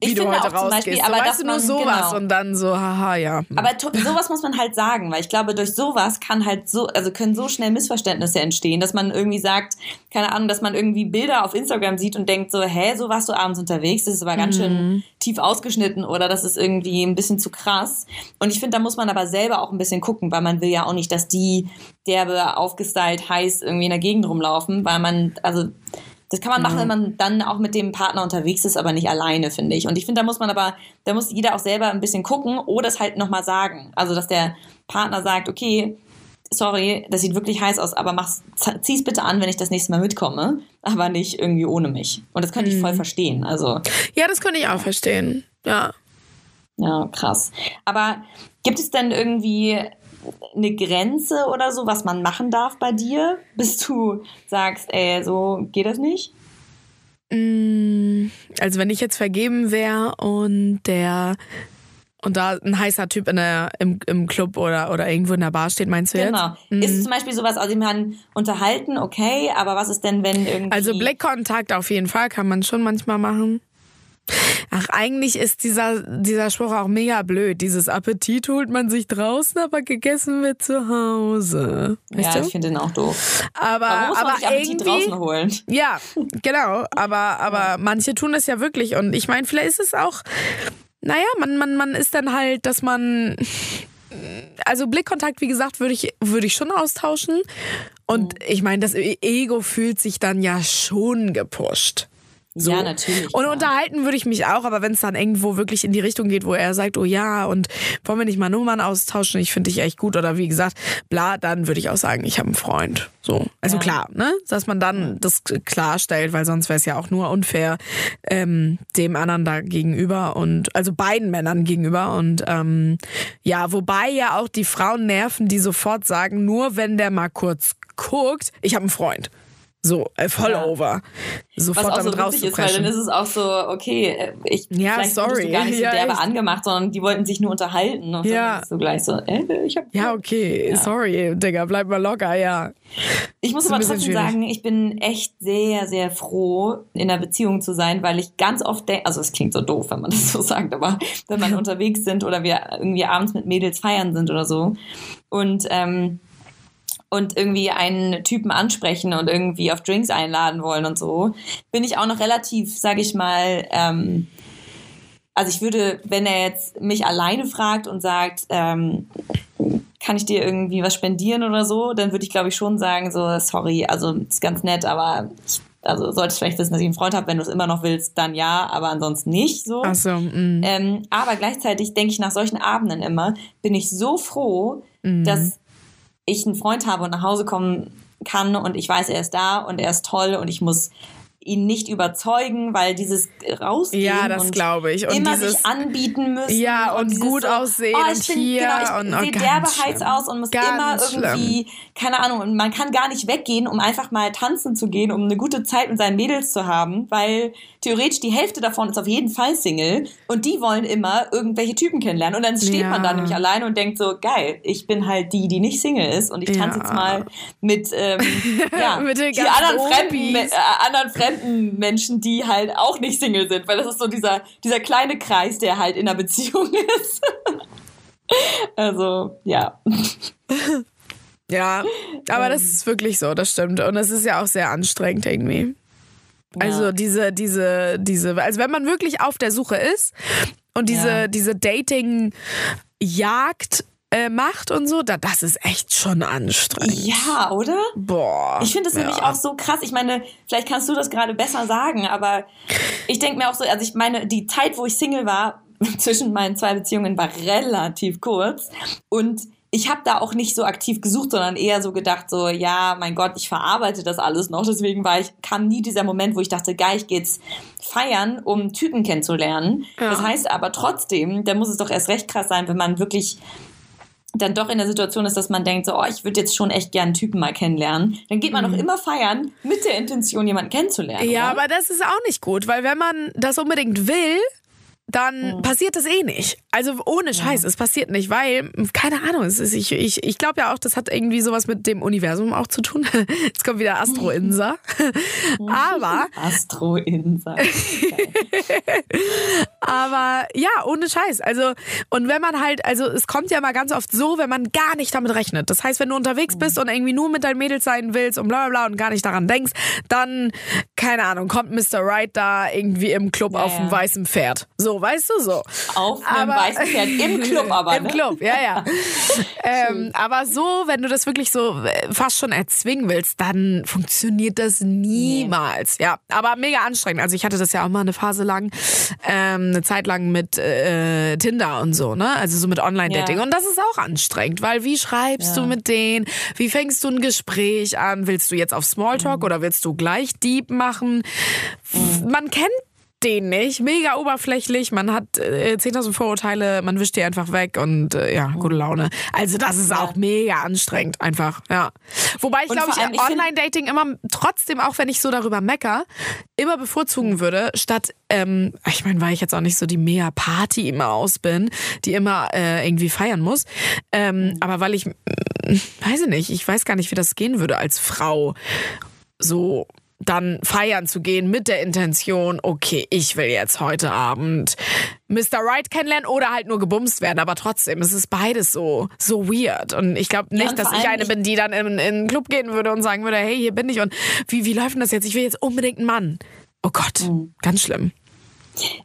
Wie Ich du finde heute auch zum rausgehst. Beispiel, so, aber weißt dass du nur sowas genau. und dann so, haha, ja. Aber sowas muss man halt sagen, weil ich glaube, durch sowas kann halt so, also können so schnell Missverständnisse entstehen, dass man irgendwie sagt, keine Ahnung, dass man irgendwie Bilder auf Instagram sieht und denkt so, hä, so warst du abends unterwegs, das ist aber ganz Mhm. schön tief ausgeschnitten oder das ist irgendwie ein bisschen zu krass. Und ich finde, da muss man aber selber auch ein bisschen gucken, weil man will ja auch nicht, dass die derbe aufgestylt heiß irgendwie in der Gegend rumlaufen, weil man, also das kann man machen, wenn man dann auch mit dem Partner unterwegs ist, aber nicht alleine, finde ich. Und ich finde, da muss man aber, da muss jeder auch selber ein bisschen gucken oder es halt nochmal sagen. Also, dass der Partner sagt, okay, sorry, das sieht wirklich heiß aus, aber mach's, z- zieh's bitte an, wenn ich das nächste Mal mitkomme, aber nicht irgendwie ohne mich. Und das könnte ich voll verstehen. Also, Ja, das könnte ich auch verstehen. Ja. ja, krass. Aber gibt es denn irgendwie eine Grenze oder so, was man machen darf bei dir, bis du sagst, ey, so geht das nicht? Mm, Also wenn ich jetzt vergeben wäre und der und da ein heißer Typ in der, im, im Club oder, oder irgendwo in der Bar steht, meinst du Genau. jetzt? Ist es zum Beispiel sowas, also ich meine, unterhalten, okay, aber was ist denn, wenn irgendwie. Also Blickkontakt auf jeden Fall kann man schon manchmal machen. Ach, eigentlich ist dieser, dieser Spruch auch mega blöd. Dieses Appetit holt man sich draußen, aber gegessen wird zu Hause. Weißt Ja, du? ich finde den auch doof. aber Warum muss man aber sich Appetit irgendwie, draußen holen? Ja, genau. Aber, aber manche tun das ja wirklich. Und ich meine, vielleicht ist es auch, naja, man, man, man ist dann halt, dass man. Also Blickkontakt, wie gesagt, würde ich, würde ich schon austauschen. Und ich meine, das Ego fühlt sich dann ja schon gepusht. So. Ja, natürlich. Und klar. unterhalten würde ich mich auch, aber wenn es dann irgendwo wirklich in die Richtung geht, wo er sagt, oh ja, und wollen wir nicht mal Nummern austauschen, ich finde dich echt gut oder wie gesagt, bla, dann würde ich auch sagen, ich habe einen Freund. So. Also Ja. klar, ne? Dass man dann das klarstellt, weil sonst wäre es ja auch nur unfair ähm, dem anderen da gegenüber und also beiden Männern gegenüber. Und ähm, ja, wobei ja auch die Frauen nerven, die sofort sagen, nur wenn der mal kurz guckt, ich habe einen Freund. So, äh, voll Ja. over. was Sofort auch so damit witzig ist, weil dann ist es auch so, okay, äh, ich Ja, sorry. gar nicht so Ja, derbe echt. angemacht, sondern die wollten sich nur unterhalten und Ja. dann ist so gleich so, äh, ich hab Ja, okay, Ja. sorry, Digga, bleib mal locker, ja. Ich muss aber trotzdem schwierig. sagen, ich bin echt sehr, sehr froh, in einer Beziehung zu sein, weil ich ganz oft denke, also es klingt so doof, wenn man das so sagt, aber wenn man unterwegs sind oder wir irgendwie abends mit Mädels feiern sind oder so und ähm, und irgendwie einen Typen ansprechen und irgendwie auf Drinks einladen wollen und so, bin ich auch noch relativ, sag ich mal, ähm, also ich würde, wenn er jetzt mich alleine fragt und sagt, ähm, kann ich dir irgendwie was spendieren oder so, dann würde ich glaube ich schon sagen, so, sorry, also ist ganz nett, aber ich, also solltest vielleicht wissen, dass ich einen Freund habe, wenn du es immer noch willst, dann ja, aber ansonsten nicht so. Ach so, mm. Ähm, aber gleichzeitig denke ich nach solchen Abenden immer, bin ich so froh, dass ich einen Freund habe und nach Hause kommen kann und ich weiß, er ist da und er ist toll und ich muss ihn nicht überzeugen, weil dieses Rausgehen Ja, das und glaube ich. Und immer dieses, sich anbieten müssen Ja, und dieses gut aussehen oh, ich und bin, hier genau, ich und- sehe und derbe heiß schlimm. aus und muss immer irgendwie, keine Ahnung, und man kann gar nicht weggehen, um einfach mal tanzen zu gehen, um eine gute Zeit mit seinen Mädels zu haben, weil theoretisch die Hälfte davon ist auf jeden Fall Single und die wollen immer irgendwelche Typen kennenlernen und dann steht Ja. man da nämlich alleine und denkt so, geil, ich bin halt die, die nicht Single ist und ich tanze Ja. jetzt mal mit, ähm, ja, Mit den die anderen fremden. Me- äh, anderen fremden Menschen, die halt auch nicht Single sind, weil das ist so dieser, dieser kleine Kreis, der halt in einer Beziehung ist. also, ja. ja, aber Ähm. das ist wirklich so, das stimmt. Und es ist ja auch sehr anstrengend irgendwie. Also Ja. diese, diese, diese, also wenn man wirklich auf der Suche ist und diese, Ja. diese Dating-Jagd äh, macht und so, da, das ist echt schon anstrengend. Ja, oder? Boah. Ich finde es ja. nämlich auch so krass. Ich meine, vielleicht kannst du das gerade besser sagen, aber ich denke mir auch so, also ich meine, die Zeit, wo ich Single war, zwischen meinen zwei Beziehungen war relativ kurz und ich habe da auch nicht so aktiv gesucht, sondern eher so gedacht, so, ja, mein Gott, ich verarbeite das alles noch. Deswegen war ich, kam nie dieser Moment, wo ich dachte, geil, ich gehe jetzt feiern, um Typen kennenzulernen. Ja. Das heißt aber trotzdem, da muss es doch erst recht krass sein, wenn man wirklich dann doch in der Situation ist, dass man denkt, so, oh, ich würde jetzt schon echt gern einen Typen mal kennenlernen, dann geht man doch immer feiern mit der Intention, jemanden kennenzulernen. Mhm. Ja, oder? aber das ist auch nicht gut, weil wenn man das unbedingt will, dann passiert das eh nicht. Also ohne Scheiß, es passiert nicht, weil, keine Ahnung, es ist, ich, ich, ich glaube ja auch, das hat irgendwie sowas mit dem Universum auch zu tun. Jetzt kommt wieder Astro-Insa. aber, Astro-Insa. aber ja, ohne Scheiß. Also, und wenn man halt, also es kommt ja mal ganz oft so, wenn man gar nicht damit rechnet. Das heißt, wenn du unterwegs bist und irgendwie nur mit deinen Mädels sein willst und bla bla bla und gar nicht daran denkst, dann, keine Ahnung, kommt Mr. Right da irgendwie im Club Ja, auf einem ja. weißen Pferd. So, weißt du so. Auf einem weißen Pferd im Club aber, Im ne? Club, ja, ja. ähm, aber so, wenn du das wirklich so äh, fast schon erzwingen willst, dann funktioniert das niemals. Ja, aber mega anstrengend. Also ich hatte das ja auch mal eine Phase lang, ähm, eine Zeit lang mit äh, Tinder und so, ne? Also so mit Online-Dating. Ja. Und das ist auch anstrengend, weil wie schreibst Ja. du mit denen? Wie fängst du ein Gespräch an? Willst du jetzt auf Smalltalk Mhm. oder willst du gleich Deep machen? Man kennt den nicht, mega oberflächlich, man hat äh, 10.000 Vorurteile, man wischt die einfach weg und äh, ja, gute Laune. Also das ist auch mega anstrengend einfach, ja. Wobei ich glaube, ich find- Online-Dating immer trotzdem, auch wenn ich so darüber mecker, immer bevorzugen würde, statt, ähm, ich meine, weil ich jetzt auch nicht so die mega Party immer aus bin, die immer äh, irgendwie feiern muss, ähm, aber weil ich, mm, weiß ich nicht, ich weiß gar nicht, wie das gehen würde als Frau, so dann feiern zu gehen mit der Intention, okay, ich will jetzt heute Abend Mr. Right kennenlernen oder halt nur gebumst werden, aber trotzdem, es ist beides so, so weird. Und ich glaube nicht, und dass ich eine bin, die dann in, in einen Club gehen würde und sagen würde, hey, hier bin ich und wie, wie läuft denn das jetzt? Ich will jetzt unbedingt einen Mann. Oh Gott, Mhm. ganz schlimm.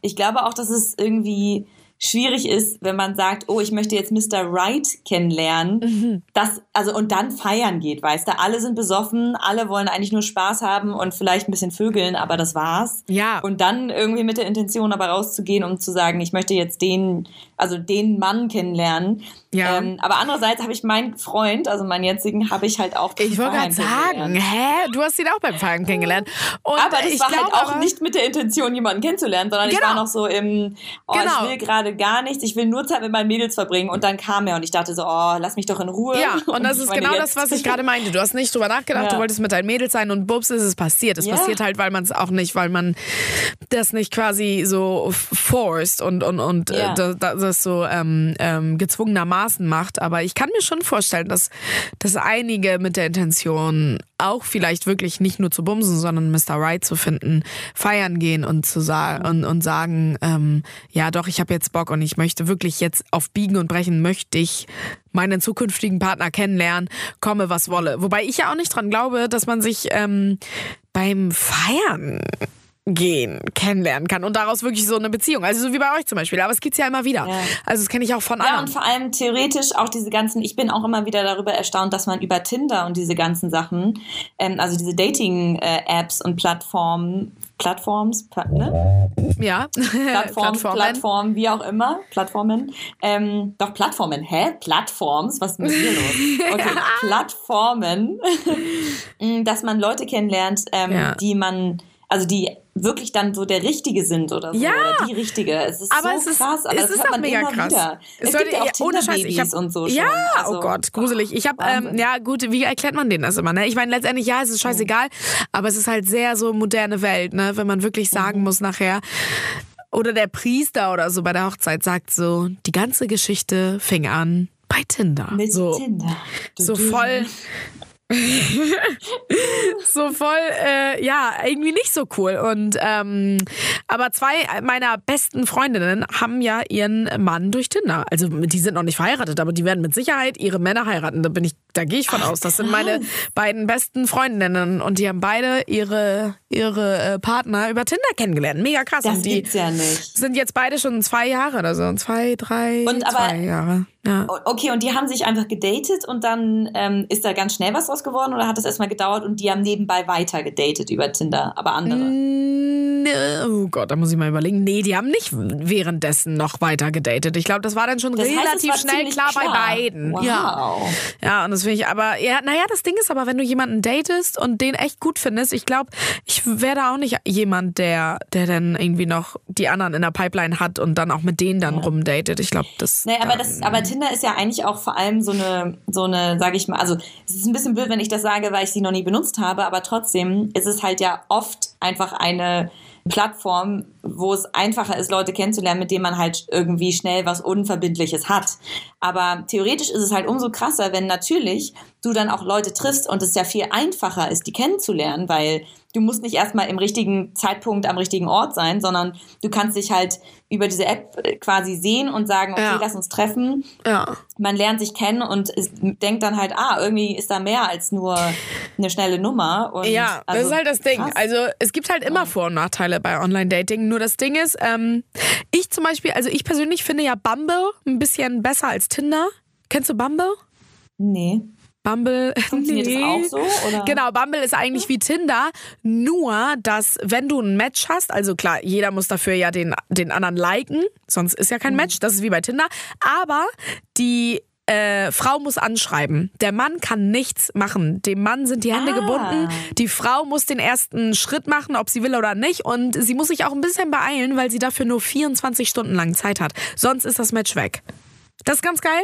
Ich glaube auch, dass es irgendwie schwierig ist, wenn man sagt, oh, ich möchte jetzt Mr. Right kennenlernen, mhm. das, also, und dann feiern geht, weißt du, alle sind besoffen, alle wollen eigentlich nur Spaß haben und vielleicht ein bisschen vögeln, aber das war's. Ja. Und dann irgendwie mit der Intention aber rauszugehen, um zu sagen, ich möchte jetzt den, also den Mann kennenlernen. Ja. Ähm, aber andererseits habe ich meinen Freund, also meinen jetzigen, habe ich halt auch Ich wollte gerade sagen, hä? Du hast ihn auch beim Feiern kennengelernt. Und aber das war halt auch nicht mit der Intention, jemanden kennenzulernen, sondern genau. ich war noch so im, oh, genau. ich will gerade gar nichts, ich will nur Zeit mit meinen Mädels verbringen. Und dann kam er und ich dachte so, oh, lass mich doch in Ruhe. Ja, und, und das ist genau das, was ich gerade meinte. Du hast nicht drüber nachgedacht, ja. du wolltest mit deinen Mädels sein und bubs ist es passiert. Es ja. passiert halt, weil man es auch nicht, weil man das nicht quasi so forced und, und, und äh, ja. das, das, so ähm, ähm, gezwungenermaßen macht. Aber ich kann mir schon vorstellen, dass, dass einige mit der Intention auch vielleicht wirklich nicht nur zu bumsen, sondern Mr. Right zu finden, feiern gehen und zu sagen und, und sagen, ähm, ja doch, ich habe jetzt Bock und ich möchte wirklich jetzt auf Biegen und Brechen möchte ich meinen zukünftigen Partner kennenlernen, komme was wolle. Wobei ich ja auch nicht dran glaube, dass man sich ähm, beim Feiern gehen, kennenlernen kann und daraus wirklich so eine Beziehung. Also so wie bei euch zum Beispiel. Aber es gibt's ja immer wieder. Ja. Also das kenne ich auch von anderen. Ja, und vor allem theoretisch auch diese ganzen, ich bin auch immer wieder darüber erstaunt, dass man über Tinder und diese ganzen Sachen, ähm, also diese Dating-Apps und Plattformen, Plattforms, ne? Ja, Plattform, Plattformen. Plattform, wie auch immer, Plattformen. Ähm, doch Plattformen, hä? Plattforms, was ist mit dir los? Okay, Plattformen, dass man Leute kennenlernt, ähm, ja. die man also die wirklich dann so der Richtige sind oder so. Ja. Oder die Richtige. Es ist aber so es ist, krass. Aber es ist auch mega krass. Wieder. Es, es gibt ja auch ohne Scheiß, ich hab, und so Ja, schon. Also, oh Gott, gruselig. Ich habe, ähm, ja gut, wie erklärt man denen das immer? Ne? Ich meine, letztendlich, ja, es ist scheißegal, aber es ist halt sehr so moderne Welt, ne? wenn man wirklich sagen mhm. muss nachher, oder der Priester oder so bei der Hochzeit sagt so, die ganze Geschichte fing an bei Tinder. Mit so, Tinder. Du, so voll so voll, äh, ja, irgendwie nicht so cool. Und ähm, aber zwei meiner besten Freundinnen haben ja ihren Mann durch Tinder. Also die sind noch nicht verheiratet, aber die werden mit Sicherheit ihre Männer heiraten. Da bin ich, da gehe ich von Ach, aus. Das sind meine beiden besten Freundinnen und die haben beide ihre ihre äh, Partner über Tinder kennengelernt. Mega krass. Das und die gibt's ja nicht. Sind jetzt beide schon zwei Jahre oder so, zwei, drei, und aber, zwei Jahre. Ja. Okay, und die haben sich einfach gedatet und dann ähm, ist da ganz schnell was draus geworden oder hat das erstmal gedauert und die haben nebenbei weiter gedatet über Tinder, aber andere? Oh Gott, da muss ich mal überlegen. Nee, die haben nicht währenddessen noch weiter gedatet. Ich glaube, das war dann schon das relativ heißt, schnell klar, klar, bei beiden. Wow. Ja. ja, und das finde ich aber, ja, naja, das Ding ist aber, wenn du jemanden datest und den echt gut findest, ich glaube, ich wäre da auch nicht jemand, der, der dann irgendwie noch die anderen in der Pipeline hat und dann auch mit denen dann ja. rumdatet. Ich glaube, das. Nee, aber das, aber Tinder ist ja eigentlich auch vor allem so eine, so eine, sage ich mal, also es ist ein bisschen blöd, wenn ich das sage, weil ich sie noch nie benutzt habe, aber trotzdem ist es halt ja oft einfach eine Plattform, wo es einfacher ist, Leute kennenzulernen, mit denen man halt irgendwie schnell was Unverbindliches hat. Aber theoretisch ist es halt umso krasser, wenn natürlich du dann auch Leute triffst und es ja viel einfacher ist, die kennenzulernen, weil du musst nicht erstmal im richtigen Zeitpunkt am richtigen Ort sein, sondern du kannst dich halt über diese App äh, quasi sehen und sagen, okay, ja. lass uns treffen. Ja. Man lernt sich kennen und denkt dann halt, ah, irgendwie ist da mehr als nur eine schnelle Nummer. Und ja, also, das ist halt das Ding. Krass. Also es gibt halt immer Vor- und Nachteile bei Online-Dating. Nur das Ding ist, ähm, ich zum Beispiel, also ich persönlich finde ja Bumble ein bisschen besser als Tinder. Kennst du Bumble? Nee. Bumble. Funktioniert nee. das auch so? Oder? Genau, Bumble ist eigentlich wie Tinder, nur dass wenn du ein Match hast, also klar, jeder muss dafür ja den, den anderen liken, sonst ist ja kein mhm. Match, das ist wie bei Tinder, aber die äh, Frau muss anschreiben. Der Mann kann nichts machen. Dem Mann sind die Hände ah. gebunden. Die Frau muss den ersten Schritt machen, ob sie will oder nicht. Und sie muss sich auch ein bisschen beeilen, weil sie dafür nur 24 Stunden lang Zeit hat. Sonst ist das Match weg. Das ist ganz geil.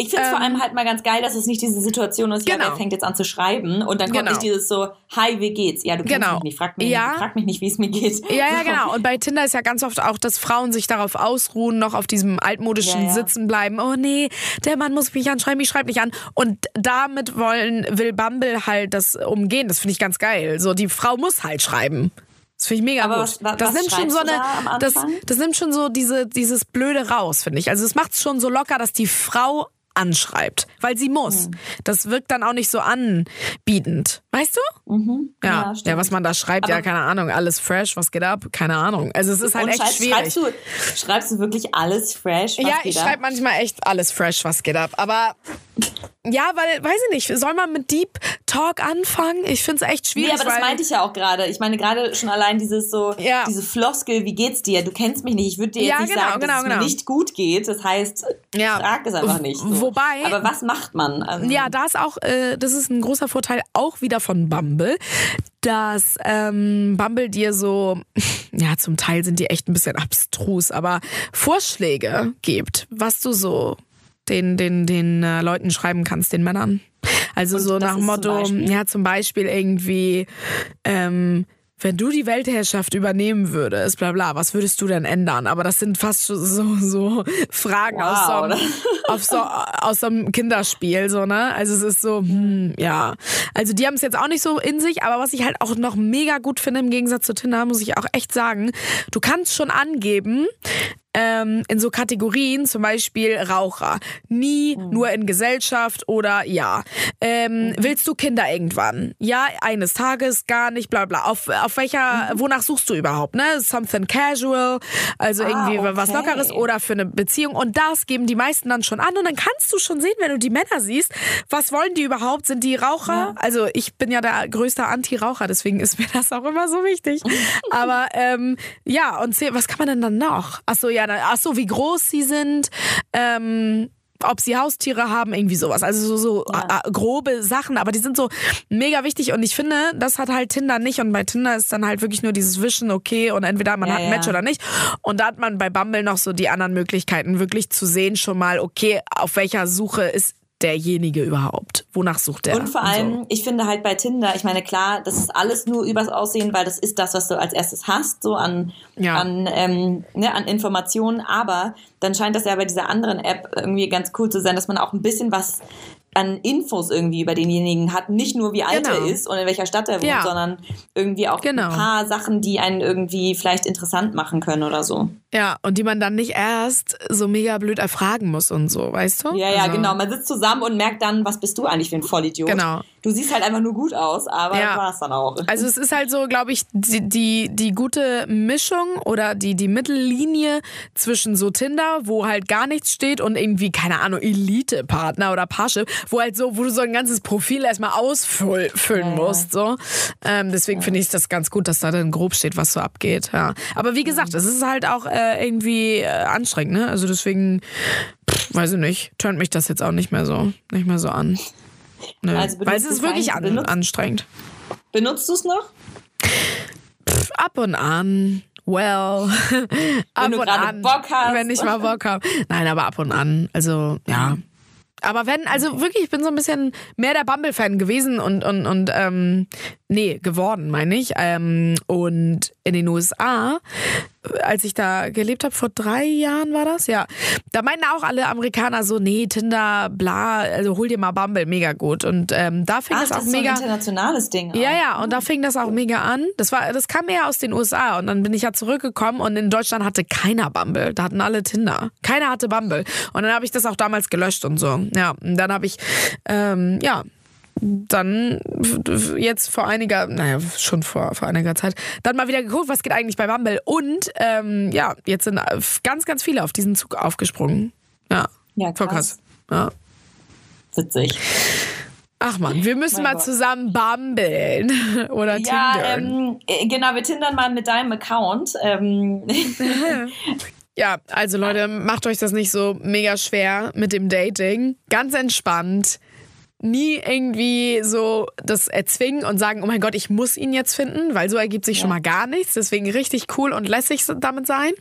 Ich finde es ähm, vor allem halt mal ganz geil, dass es nicht diese Situation ist, genau. ja, wer fängt jetzt an zu schreiben und dann kommt genau. nicht dieses so, hi, wie geht's? Ja, du kennst genau. mich nicht, frag mich, ja. frag mich nicht, wie es mir geht. Ja, ja, genau. Und bei Tinder ist ja ganz oft auch, dass Frauen sich darauf ausruhen, noch auf diesem altmodischen ja, ja. Sitzen bleiben. Oh nee, der Mann muss mich anschreiben, ich schreibe nicht an. Und damit wollen, will Bumble halt das umgehen. Das finde ich ganz geil. So, die Frau muss halt schreiben. Das finde ich mega Aber gut. Was, was, das nimmt schon so eine, da das, das nimmt schon so diese, dieses Blöde raus, finde ich. Also es macht es schon so locker, dass die Frau anschreibt, weil sie muss. Mhm. Das wirkt dann auch nicht so anbietend. Weißt du? Mhm. Ja, ja, ja, was man da schreibt, Aber ja, keine Ahnung, alles fresh, was geht ab? Keine Ahnung. Also es ist halt echt schreibst, schwierig. Schreibst du, schreibst du wirklich alles fresh? Was ja, ich schreibe manchmal echt alles fresh, was geht ab. Aber ja, weil, weiß ich nicht, soll man mit Deep Talk anfangen? Ich finde es echt schwierig. Nee, aber das meinte ich ja auch gerade. Ich meine, gerade schon allein dieses so, ja. diese Floskel, wie geht's dir? Du kennst mich nicht. Ich würde dir jetzt ja, nicht genau, sagen, genau, dass genau. es mir nicht gut geht. Das heißt, ja. frag es einfach nicht. So. Wobei. Aber was macht man? Also, ja, da ist auch, äh, das ist ein großer Vorteil auch wieder von Bumble, dass ähm, Bumble dir so, ja, zum Teil sind die echt ein bisschen abstrus, aber Vorschläge gibt, was du so den, den, den äh, Leuten schreiben kannst, den Männern. Also Und so nach dem Motto, zum ja, zum Beispiel irgendwie, ähm, wenn du die Weltherrschaft übernehmen würdest, bla bla, was würdest du denn ändern? Aber das sind fast so, so Fragen wow, aus, so einem, so, aus so einem Kinderspiel, so, ne? Also es ist so, hm, ja. Also die haben es jetzt auch nicht so in sich, aber was ich halt auch noch mega gut finde im Gegensatz zu Tinder, muss ich auch echt sagen, du kannst schon angeben, ähm, in so Kategorien, zum Beispiel Raucher. Nie, mhm. nur in Gesellschaft oder ja. Ähm, mhm. Willst du Kinder irgendwann? Ja, eines Tages, gar nicht, bla bla. Auf, auf welcher, mhm. wonach suchst du überhaupt? Ne? Something casual, also ah, irgendwie okay. was Lockeres oder für eine Beziehung. Und das geben die meisten dann schon an. Und dann kannst du schon sehen, wenn du die Männer siehst, was wollen die überhaupt? Sind die Raucher? Ja. Also ich bin ja der größte Anti-Raucher, deswegen ist mir das auch immer so wichtig. Aber ähm, ja, und was kann man denn dann noch? Achso, ja, ach so, wie groß sie sind, ähm, ob sie Haustiere haben, irgendwie sowas. Also so, so ja. grobe Sachen, aber die sind so mega wichtig und ich finde, das hat halt Tinder nicht und bei Tinder ist dann halt wirklich nur dieses Wischen, okay, und entweder man ja, hat ein Match ja. oder nicht. Und da hat man bei Bumble noch so die anderen Möglichkeiten, wirklich zu sehen schon mal, okay, auf welcher Suche ist derjenige überhaupt? Wonach sucht er? Und vor allem, so? ich finde halt bei Tinder, ich meine, klar, das ist alles nur übers Aussehen, weil das ist das, was du als erstes hast, so an, ja. an, ähm, ne, an Informationen. Aber dann scheint das ja bei dieser anderen App irgendwie ganz cool zu sein, dass man auch ein bisschen was an Infos irgendwie über denjenigen hat. Nicht nur wie alt genau. er ist und in welcher Stadt er wohnt, ja. sondern irgendwie auch genau. ein paar Sachen, die einen irgendwie vielleicht interessant machen können oder so. Ja, und die man dann nicht erst so mega blöd erfragen muss und so, weißt du? Ja, ja, also. genau. Man sitzt zusammen und merkt dann, was bist du eigentlich für ein Vollidiot. Genau. Du siehst halt einfach nur gut aus, aber ja. das war es dann auch. Also es ist halt so, glaube ich, die, die, die gute Mischung oder die, die Mittellinie zwischen so Tinder, wo halt gar nichts steht und irgendwie, keine Ahnung, Elite-Partner oder Parship, wo halt so, wo du so ein ganzes Profil erstmal ausfüllen ja, musst. So. Ähm, deswegen ja. finde ich das ganz gut, dass da dann grob steht, was so abgeht. Ja. Aber wie gesagt, es ist halt auch äh, irgendwie äh, anstrengend, ne? Also deswegen, pff, weiß ich nicht, turnt mich das jetzt auch nicht mehr so, nicht mehr so an. Nö. Also Weil es ist wirklich an, anstrengend. Benutzt du es noch? Pff, ab und an. Well, ab wenn du und an, Bock hast. wenn ich mal Bock habe. Nein, aber ab und an. Also ja, aber wenn, also wirklich, ich bin so ein bisschen mehr der Bumble-Fan gewesen und, und, und ähm, nee, geworden, meine ich. Ähm, und in den USA, als ich da gelebt habe, vor drei Jahren war das, ja. Da meinten auch alle Amerikaner so, nee, Tinder, bla, also hol dir mal Bumble, mega gut. Und ähm, da fing Ach, das auch das ist mega. So ein internationales Ding. Auch. Ja, ja, und da fing das auch mega an. Das war, das kam eher aus den USA. Und dann bin ich ja zurückgekommen und in Deutschland hatte keiner Bumble. Da hatten alle Tinder. Keiner hatte Bumble. Und dann habe ich das auch damals gelöscht und so. Ja, und dann habe ich, ähm, ja, dann jetzt vor einiger, naja, schon vor, vor einiger Zeit, dann mal wieder geguckt, was geht eigentlich bei Bumble. Und ähm, ja, jetzt sind ganz, ganz viele auf diesen Zug aufgesprungen. Ja, ja voll krass. Ja. Witzig. Ach man, wir müssen mal Gott. zusammen bumbeln oder ja, tindern. Ähm, genau, wir tindern mal mit deinem Account. Ähm. Ja, also Leute, macht euch das nicht so mega schwer mit dem Dating. Ganz entspannt nie irgendwie so das erzwingen und sagen, oh mein Gott, ich muss ihn jetzt finden, weil so ergibt sich ja. schon mal gar nichts. Deswegen richtig cool und lässig damit sein.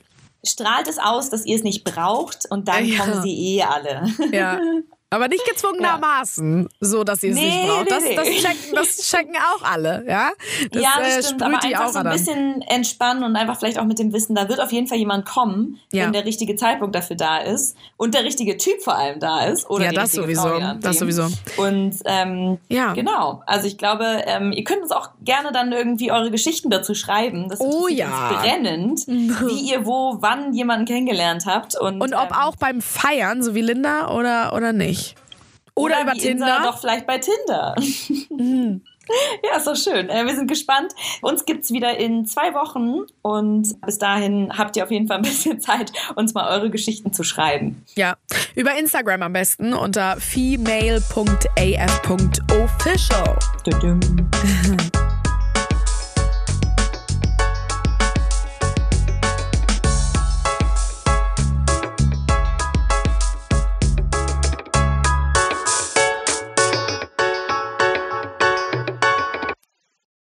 Strahlt es aus, dass ihr es nicht braucht und dann ja. kommen sie eh alle. Ja. Aber nicht gezwungenermaßen, ja. so dass ihr es nee, nicht braucht. Das, das, checken, das checken auch alle, ja? Das, ja, das äh, stimmt, aber einfach so ein bisschen entspannen und einfach vielleicht auch mit dem Wissen, da wird auf jeden Fall jemand kommen, ja. wenn der richtige Zeitpunkt dafür da ist und der richtige Typ vor allem da ist. Oder ja, das sowieso. Frau, das sowieso. Und ähm, ja. genau, also ich glaube, ähm, ihr könnt uns auch gerne dann irgendwie eure Geschichten dazu schreiben. Das oh ja. brennend, wie ihr wo, wann jemanden kennengelernt habt. Und, und ob ähm, auch beim Feiern, so wie Linda oder, oder nicht. Oder, über Tinder. doch vielleicht bei Tinder. Mhm. Ja, ist doch schön. Äh, wir sind gespannt. Uns gibt es wieder in zwei Wochen und bis dahin habt ihr auf jeden Fall ein bisschen Zeit, uns mal eure Geschichten zu schreiben. Ja, über Instagram am besten unter female.af.official.